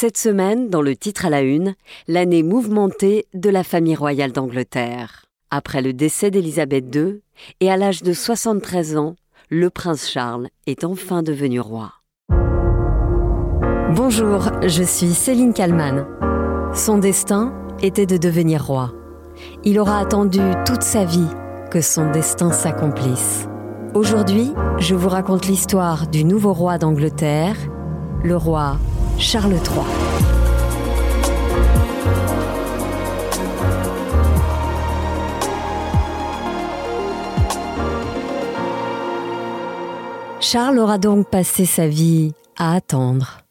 Cette semaine, dans le titre à la une, l'année mouvementée de la famille royale d'Angleterre. Après le décès d'Élisabeth II, et à l'âge de 73 ans, le prince Charles est enfin devenu roi. Bonjour, je suis Céline Kalman. Son destin était de devenir roi. Il aura attendu toute sa vie que son destin s'accomplisse. Aujourd'hui, je vous raconte l'histoire du nouveau roi d'Angleterre, le roi Charles III. Charles aura donc passé sa vie à attendre,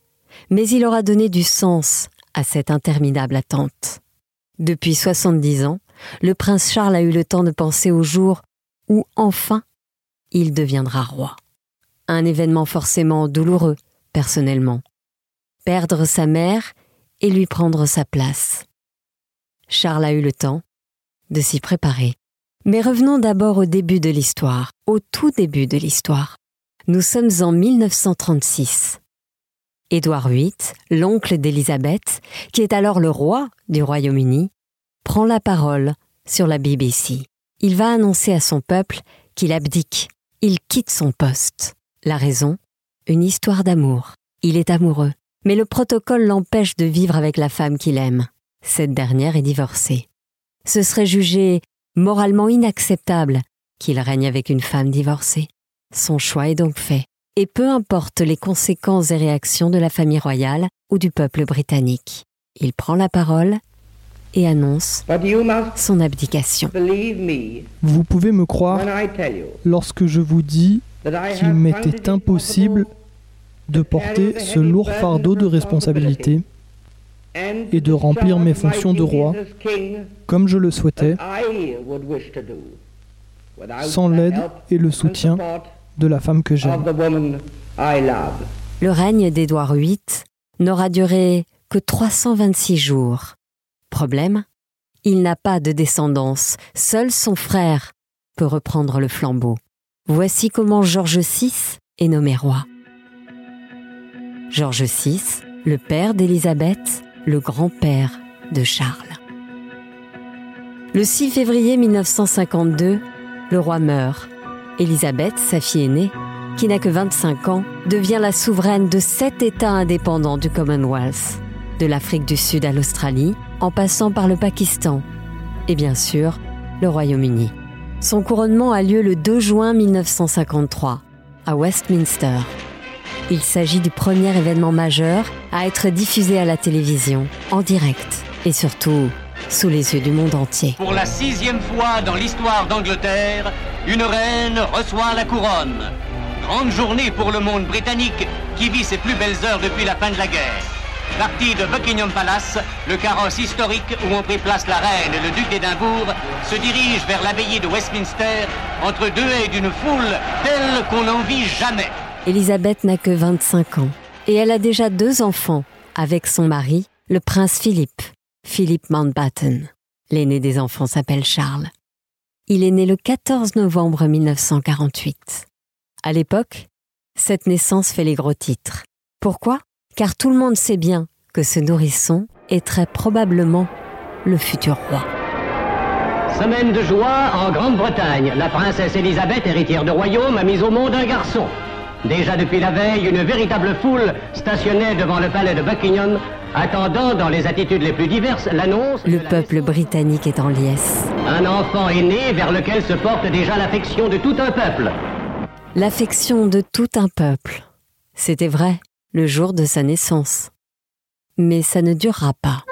mais il aura donné du sens à cette interminable attente. Depuis 70 ans, le prince Charles a eu le temps de penser au jour où enfin il deviendra roi. Un événement forcément douloureux, personnellement. Perdre sa mère et lui prendre sa place. Charles a eu le temps de s'y préparer. Mais revenons d'abord au début de l'histoire, au tout début de l'histoire. Nous sommes en 1936. Édouard VIII, l'oncle d'Élisabeth, qui est alors le roi du Royaume-Uni, prend la parole sur la BBC. Il va annoncer à son peuple qu'il abdique, il quitte son poste. La raison? Une histoire d'amour. Il est amoureux, mais le protocole l'empêche de vivre avec la femme qu'il aime. Cette dernière est divorcée. Ce serait jugé moralement inacceptable qu'il règne avec une femme divorcée. Son choix est donc fait, et peu importe les conséquences et réactions de la famille royale ou du peuple britannique. Il prend la parole et annonce son abdication. Vous pouvez me croire lorsque je vous dis qu'il m'était impossible de porter ce lourd fardeau de responsabilité et de remplir mes fonctions de roi comme je le souhaitais, sans l'aide et le soutien de la femme que j'aime. Le règne d'Édouard VIII n'aura duré que 326 jours. Problème Il n'a pas de descendance, seul son frère peut reprendre le flambeau. Voici comment George VI est nommé roi. George VI, le père d'Élisabeth, le grand-père de Charles. Le 6 février 1952, le roi meurt Élisabeth, sa fille aînée, qui n'a que 25 ans, devient la souveraine de sept États indépendants du Commonwealth, de l'Afrique du Sud à l'Australie, en passant par le Pakistan et bien sûr le Royaume-Uni. Son couronnement a lieu le 2 juin 1953 à Westminster. Il s'agit du premier événement majeur à être diffusé à la télévision, en direct et surtout sous les yeux du monde entier. Pour la sixième fois dans l'histoire d'Angleterre, une reine reçoit la couronne. Grande journée pour le monde britannique qui vit ses plus belles heures depuis la fin de la guerre. Parti de Buckingham Palace, le carrosse historique où ont pris place la reine et le duc d'Édimbourg se dirige vers l'abbaye de Westminster entre deux haies d'une foule telle qu'on n'en vit jamais. Elisabeth n'a que 25 ans et elle a déjà deux enfants avec son mari, le prince Philippe, Philippe Mountbatten. L'aîné des enfants s'appelle Charles. Il est né le 14 novembre 1948. À l'époque, cette naissance fait les gros titres. Pourquoi? Car tout le monde sait bien que ce nourrisson est très probablement le futur roi. Semaine de joie en Grande-Bretagne. La princesse Elisabeth, héritière de royaume, a mis au monde un garçon. Déjà depuis la veille, une véritable foule stationnait devant le palais de Buckingham attendant dans les attitudes les plus diverses l'annonce. Le peuple britannique est en liesse. Un enfant est né vers lequel se porte déjà l'affection de tout un peuple. L'affection de tout un peuple. C'était vrai, le jour de sa naissance. Mais ça ne durera pas.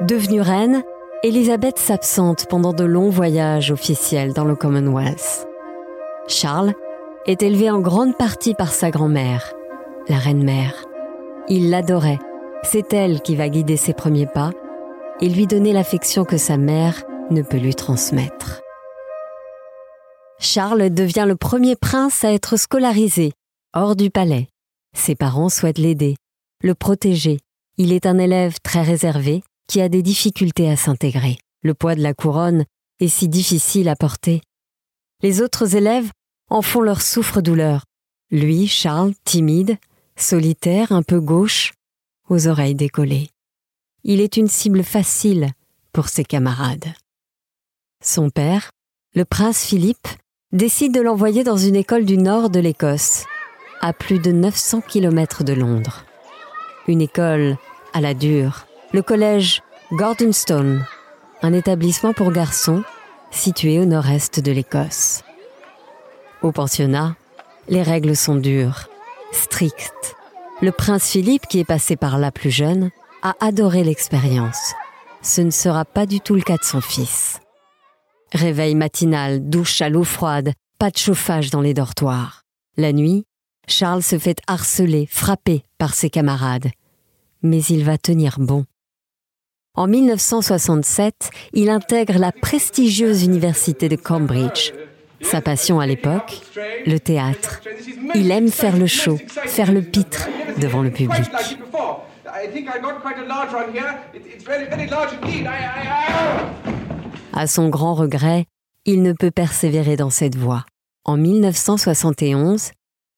Devenue reine, Elisabeth s'absente pendant de longs voyages officiels dans le Commonwealth. Charles est élevé en grande partie par sa grand-mère, la reine-mère. Il l'adorait. C'est elle qui va guider ses premiers pas et lui donner l'affection que sa mère ne peut lui transmettre. Charles devient le premier prince à être scolarisé, hors du palais. Ses parents souhaitent l'aider, le protéger. Il est un élève très réservé qui a des difficultés à s'intégrer. Le poids de la couronne est si difficile à porter. Les autres élèves en font leur souffre-douleur. Lui, Charles, timide, solitaire, un peu gauche, aux oreilles décollées. Il est une cible facile pour ses camarades. Son père, le prince Philippe, décide de l'envoyer dans une école du nord de l'Écosse, à plus de 900 km de Londres. Une école à la dure, le collège Gordonstone, un établissement pour garçons situé au nord-est de l'Écosse. Au pensionnat, les règles sont dures, strictes. Le prince Philippe, qui est passé par là plus jeune, a adoré l'expérience. Ce ne sera pas du tout le cas de son fils. Réveil matinal, douche à l'eau froide, pas de chauffage dans les dortoirs. La nuit, Charles se fait harceler, frapper par ses camarades. Mais il va tenir bon. En 1967, il intègre la prestigieuse université de Cambridge. Sa passion à l'époque, le théâtre. Il aime faire le show, faire le pitre devant le public. À son grand regret, il ne peut persévérer dans cette voie. En 1971,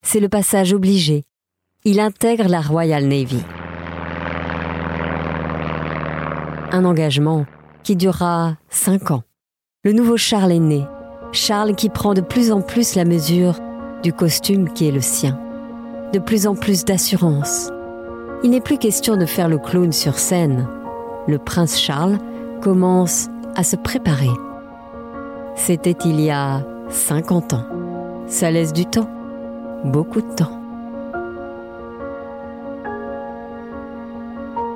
c'est le passage obligé. Il intègre la Royal Navy. Un engagement qui durera cinq ans. Le nouveau Charles est né. Charles qui prend de plus en plus la mesure du costume qui est le sien. De plus en plus d'assurance. Il n'est plus question de faire le clown sur scène. Le prince Charles commence à se préparer. C'était il y a 50 ans. Ça laisse du temps beaucoup de temps.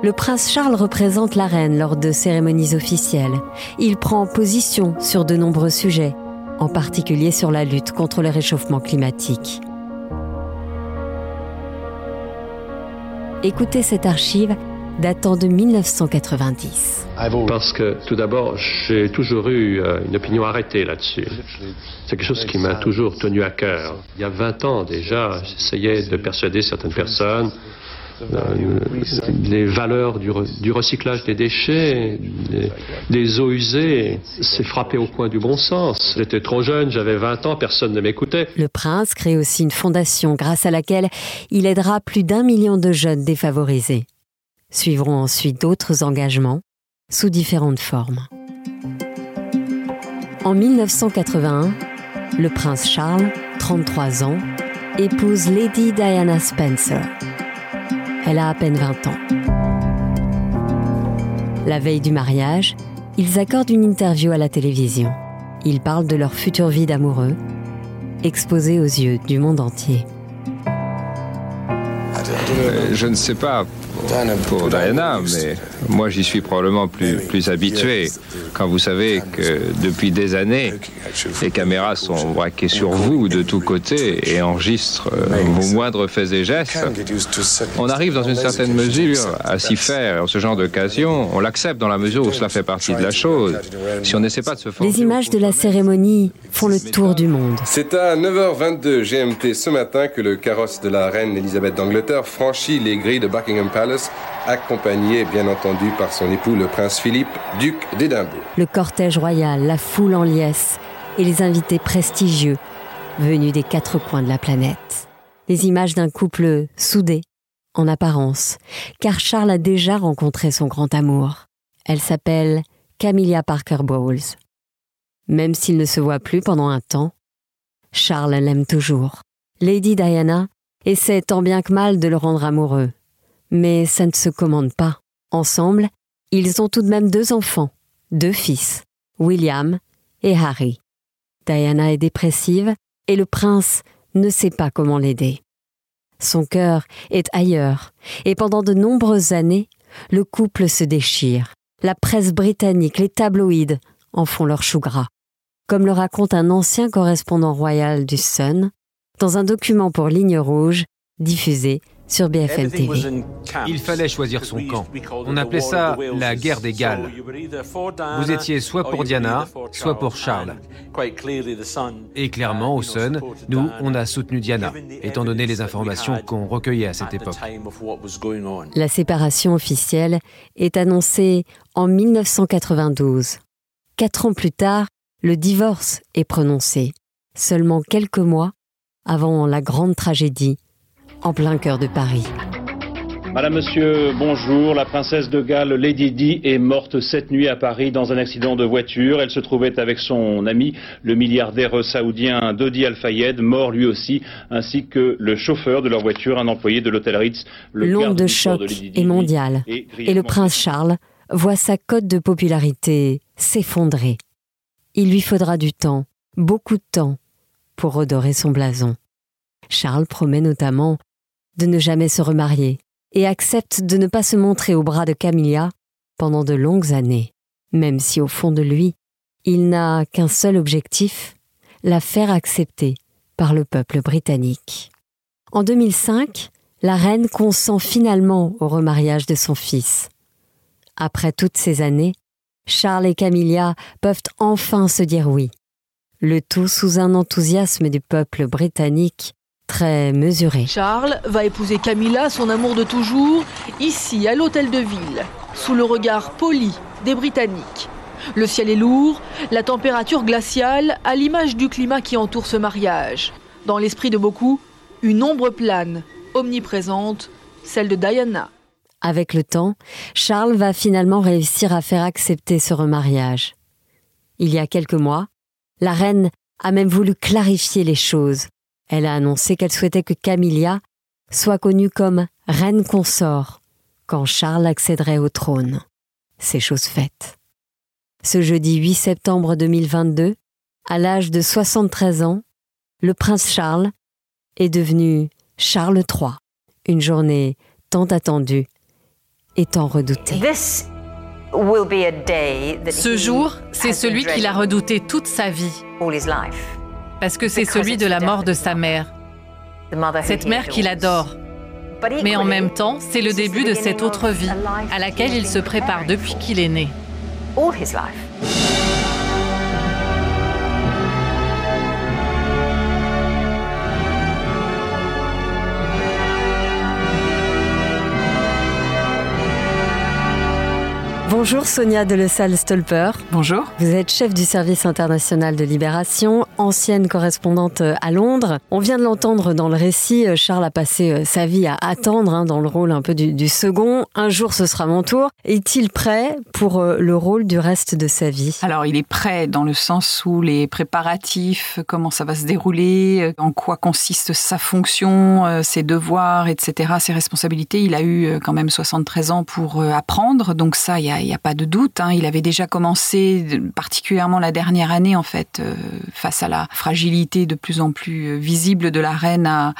Le prince Charles représente la reine lors de cérémonies officielles. Il prend position sur de nombreux sujets, en particulier sur la lutte contre le réchauffement climatique. Écoutez cette archive datant de 1990. Parce que tout d'abord, j'ai toujours eu euh, une opinion arrêtée là-dessus. C'est quelque chose qui m'a toujours tenu à cœur. Il y a 20 ans déjà, j'essayais de persuader certaines personnes les valeurs du, recyclage des déchets, des, eaux usées, c'est frappé au coin du bon sens. J'étais trop jeune, j'avais 20 ans, personne ne m'écoutait. Le prince crée aussi une fondation grâce à laquelle il aidera plus d'un million de jeunes défavorisés. Suivront ensuite d'autres engagements sous différentes formes. En 1981, le prince Charles, 33 ans, épouse Lady Diana Spencer. Elle a à peine 20 ans. La veille du mariage, ils accordent une interview à la télévision. Ils parlent de leur future vie d'amoureux, exposée aux yeux du monde entier. Euh, je ne sais pas pour Diana, mais moi j'y suis probablement plus, plus habitué. Quand vous savez que depuis des années, les caméras sont braquées sur vous de tous côtés et enregistrent euh, vos moindres faits et gestes, on arrive dans une certaine mesure à s'y faire. Ce genre d'occasion, on l'accepte dans la mesure où cela fait partie de la chose. Si on n'essaie pas de se Les images de la cérémonie font le tour du monde. C'est à 9h22 GMT ce matin que le carrosse de la reine Elisabeth d'Angleterre franchit les grilles de Buckingham Palace, accompagné bien entendu par son époux le prince Philippe, duc d'Édimbourg. Le cortège royal, la foule en liesse et les invités prestigieux venus des quatre coins de la planète. Les images d'un couple soudé, en apparence, car Charles a déjà rencontré son grand amour. Elle s'appelle Camilla Parker Bowles. Même s'il ne se voit plus pendant un temps, Charles l'aime toujours. Lady Diana essaie tant bien que mal de le rendre amoureux. Mais ça ne se commande pas. Ensemble, ils ont tout de même deux enfants, deux fils, William et Harry. Diana est dépressive et le prince ne sait pas comment l'aider. Son cœur est ailleurs et pendant de nombreuses années, le couple se déchire. La presse britannique, les tabloïds en font leur chou gras. Comme le raconte un ancien correspondant royal du Sun dans un document pour Ligne Rouge diffusé sur BFM TV. Il fallait choisir son camp. On appelait ça la guerre des Galles. Vous étiez soit pour Diana, soit pour Charles. Et clairement, au Sun, nous, on a soutenu Diana, étant donné les informations qu'on recueillait à cette époque. La séparation officielle est annoncée en 1992. Quatre ans plus tard, le divorce est prononcé, seulement quelques mois avant la grande tragédie en plein cœur de Paris. Madame, Monsieur, bonjour. La princesse de Galles, Lady Di, est morte cette nuit à Paris dans un accident de voiture. Elle se trouvait avec son ami, le milliardaire saoudien Dodi Al-Fayed, mort lui aussi, ainsi que le chauffeur de leur voiture, un employé de l'hôtel Ritz. L'onde de choc est mondiale et le prince Charles voit sa cote de popularité s'effondrer. Il lui faudra du temps, beaucoup de temps, pour redorer son blason. Charles promet notamment de ne jamais se remarier et accepte de ne pas se montrer au bras de Camilla pendant de longues années, même si au fond de lui, il n'a qu'un seul objectif, la faire accepter par le peuple britannique. En 2005, la reine consent finalement au remariage de son fils. Après toutes ces années, Charles et Camilla peuvent enfin se dire oui, le tout sous un enthousiasme du peuple britannique très mesuré. Charles va épouser Camilla, son amour de toujours, ici à l'hôtel de ville, sous le regard poli des Britanniques. Le ciel est lourd, la température glaciale, à l'image du climat qui entoure ce mariage. Dans l'esprit de beaucoup, une ombre plane, omniprésente, celle de Diana. Avec le temps, Charles va finalement réussir à faire accepter ce remariage. Il y a quelques mois, la reine a même voulu clarifier les choses elle a annoncé qu'elle souhaitait que Camilla soit connue comme reine consort quand Charles accéderait au trône. C'est chose faite. Ce jeudi 8 septembre 2022, à l'âge de 73 ans, le prince Charles est devenu Charles III, une journée tant attendue et tant redoutée. Ce jour, c'est celui qu'il a redouté toute sa vie parce que c'est celui de la mort de sa mère, cette mère qu'il adore. Mais en même temps, c'est le début de cette autre vie à laquelle il se prépare depuis qu'il est né. Bonjour Sonia de Stolper. Bonjour. Vous êtes chef du service international de Libération, ancienne correspondante à Londres. On vient de l'entendre dans le récit, Charles a passé euh, sa vie à attendre hein, dans le rôle un peu du, second. Un jour ce sera mon tour. Est-il prêt pour euh, le rôle du reste de sa vie? Alors il est prêt dans le sens où les préparatifs, comment ça va se dérouler, euh, en quoi consiste sa fonction, ses devoirs, etc., ses responsabilités. Il a eu quand même 73 ans pour apprendre, donc ça, il y a n'y a pas de doute. Hein. Il avait déjà commencé, particulièrement la dernière année, en fait, euh, face à la fragilité de plus en plus euh, visible de la reine, à,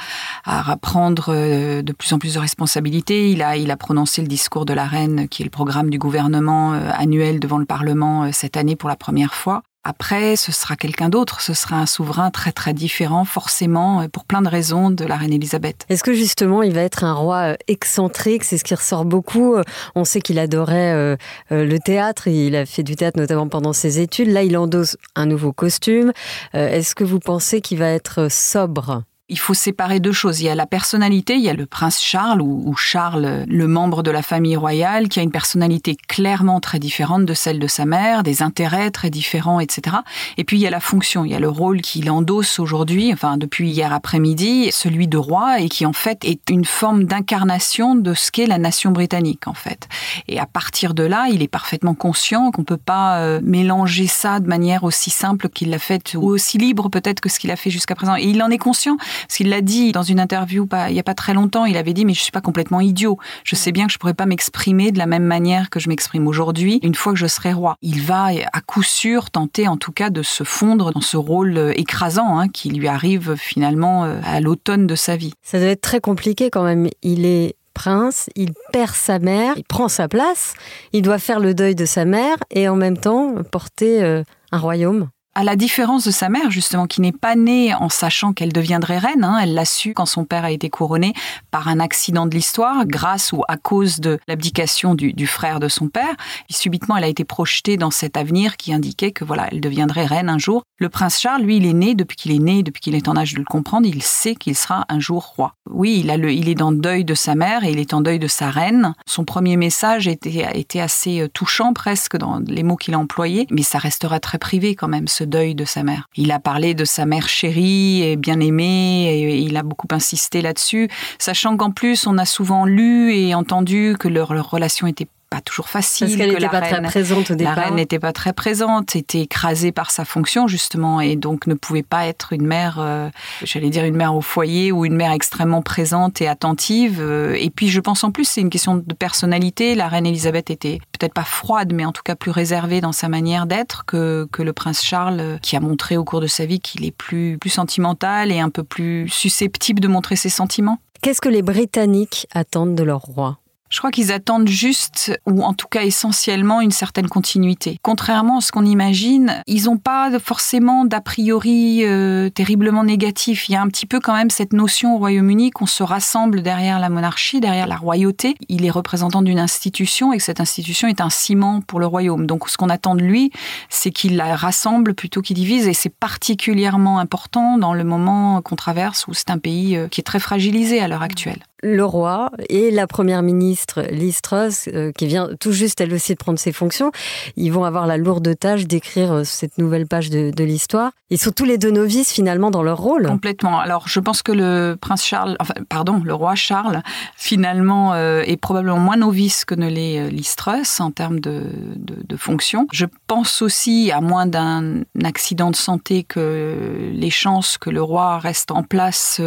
à prendre euh, de plus en plus de responsabilités. Il a, il a prononcé le discours de la reine, qui est le programme du gouvernement annuel devant le Parlement cette année pour la première fois. Après, ce sera quelqu'un d'autre, ce sera un souverain très très différent, forcément, pour plein de raisons, de la reine Elisabeth. Est-ce que justement, il va être un roi euh, excentrique? C'est ce qui ressort beaucoup. Euh, on sait qu'il adorait euh, le théâtre, il a fait du théâtre notamment pendant ses études. Là, il endosse un nouveau costume. Est-ce que vous pensez qu'il va être sobre? Il faut séparer deux choses. Il y a la personnalité, il y a le prince Charles ou, Charles, le membre de la famille royale, qui a une personnalité clairement très différente de celle de sa mère, des intérêts très différents, etc. Et puis il y a la fonction, il y a le rôle qu'il endosse aujourd'hui, enfin depuis hier après-midi, celui de roi, et qui en fait est une forme d'incarnation de ce qu'est la nation britannique en fait. Et à partir de là, il est parfaitement conscient qu'on peut pas euh, mélanger ça de manière aussi simple qu'il l'a fait ou aussi libre peut-être que ce qu'il a fait jusqu'à présent. Et il en est conscient. Parce qu'il l'a dit dans une interview il n'y a pas très longtemps, il avait dit mais je suis pas complètement idiot. Je sais bien que je pourrais pas m'exprimer de la même manière que je m'exprime aujourd'hui une fois que je serai roi. Il va à coup sûr tenter en tout cas de se fondre dans ce rôle euh, écrasant hein, qui lui arrive finalement euh, à l'automne de sa vie. Ça doit être très compliqué quand même. Il est prince, il perd sa mère, il prend sa place, il doit faire le deuil de sa mère et en même temps porter euh, un royaume à la différence de sa mère, justement, qui n'est pas née en sachant qu'elle deviendrait reine, hein, elle l'a su quand son père a été couronné par un accident de l'histoire, grâce ou à cause de l'abdication du, frère de son père. Et subitement, elle a été projetée dans cet avenir qui indiquait que voilà, elle deviendrait reine un jour. Le prince Charles, lui, il est né depuis qu'il est né, depuis qu'il est en âge de le comprendre, il sait qu'il sera un jour roi. Oui, il, a le, il est dans le deuil de sa mère et il est en deuil de sa reine. Son premier message était, assez euh, touchant presque dans les mots qu'il a employés, mais ça restera très privé quand même. Deuil de sa mère. Il a parlé de sa mère chérie et bien aimée, et il a beaucoup insisté là-dessus, sachant qu'en plus, on a souvent lu et entendu que leur relation était pas toujours facile. Parce qu'elle n'était pas très présente au départ. La reine n'était pas très présente, était écrasée par sa fonction justement, et donc ne pouvait pas être une mère, euh, j'allais dire une mère au foyer ou une mère extrêmement présente et attentive. Euh, et puis je pense en plus c'est une question de personnalité. La reine Elisabeth était peut-être pas froide, mais en tout cas plus réservée dans sa manière d'être que, que le prince Charles, euh, qui a montré au cours de sa vie qu'il est plus, plus sentimental et un peu plus susceptible de montrer ses sentiments. Qu'est-ce que les Britanniques attendent de leur roi? Je crois qu'ils attendent juste, ou en tout cas essentiellement, une certaine continuité. Contrairement à ce qu'on imagine, ils n'ont pas forcément d'a priori euh, terriblement négatif. Il y a un petit peu quand même cette notion au Royaume-Uni qu'on se rassemble derrière la monarchie, derrière la royauté. Il est représentant d'une institution et que cette institution est un ciment pour le royaume. Donc ce qu'on attend de lui, c'est qu'il la rassemble plutôt qu'il divise et c'est particulièrement important dans le moment qu'on traverse où c'est un pays euh, qui est très fragilisé à l'heure actuelle le roi et la première ministre Liz Truss, euh, qui vient tout juste elle aussi de prendre ses fonctions, ils vont avoir la lourde tâche d'écrire euh, cette nouvelle page de, l'histoire. Ils sont tous les deux novices finalement dans leur rôle. Complètement. Alors je pense que le prince Charles, enfin pardon, le roi Charles, finalement euh, est probablement moins novice que ne l'est Liz Truss en termes de, de, fonction. Je pense aussi, à moins d'un accident de santé, que les chances que le roi reste en place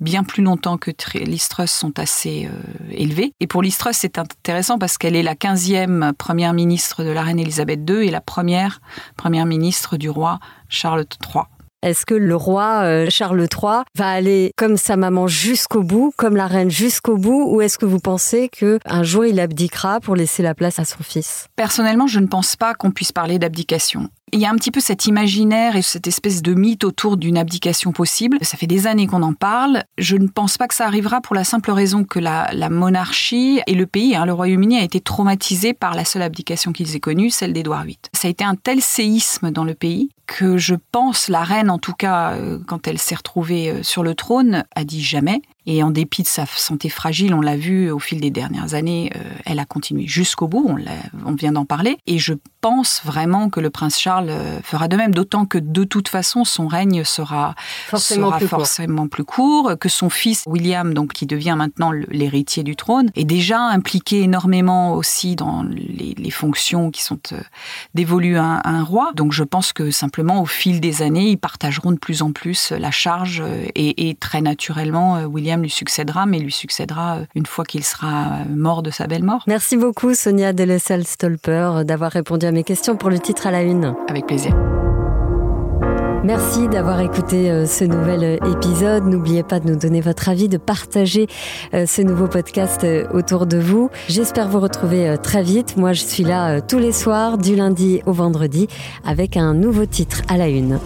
bien plus longtemps que Liz Truss sont assez euh, élevées. Et pour Liz c'est intéressant parce qu'elle est la 15e première ministre de la reine Elisabeth II et la première première ministre du roi Charles III. Est-ce que le roi euh, Charles III va aller comme sa maman jusqu'au bout, comme la reine jusqu'au bout, ou est-ce que vous pensez que un jour il abdiquera pour laisser la place à son fils? Personnellement, je ne pense pas qu'on puisse parler d'abdication. Il y a un petit peu cet imaginaire et cette espèce de mythe autour d'une abdication possible. Ça fait des années qu'on en parle. Je ne pense pas que ça arrivera pour la simple raison que la, monarchie et le pays, hein, le Royaume-Uni, a été traumatisé par la seule abdication qu'ils aient connue, celle d'Édouard VIII. Ça a été un tel séisme dans le pays que je pense, la reine en tout cas, euh, quand elle s'est retrouvée euh, sur le trône, a dit jamais. Et en dépit de sa santé fragile, on l'a vu au fil des dernières années, euh, elle a continué jusqu'au bout, on, on vient d'en parler. Et je pense vraiment que le prince Charles euh, fera de même, d'autant que de toute façon, son règne sera forcément, sera plus, forcément court. plus court, que son fils William, donc qui devient maintenant l'héritier du trône, est déjà impliqué énormément aussi dans les, fonctions qui sont euh, dévolues à un, roi. Donc je pense que simplement au fil des années, ils partageront de plus en plus la charge et, et très naturellement, William lui succédera, mais lui succédera euh, une fois qu'il sera euh, mort de sa belle mort. Merci beaucoup Sonia Delessel-Stolper d'avoir répondu à mes questions pour le titre à la une. Avec plaisir. Merci d'avoir écouté euh, ce nouvel épisode. N'oubliez pas de nous donner votre avis, de partager ce nouveau podcast autour de vous. J'espère vous retrouver très vite. Moi, je suis là tous les soirs, du lundi au vendredi, avec un nouveau titre à la une.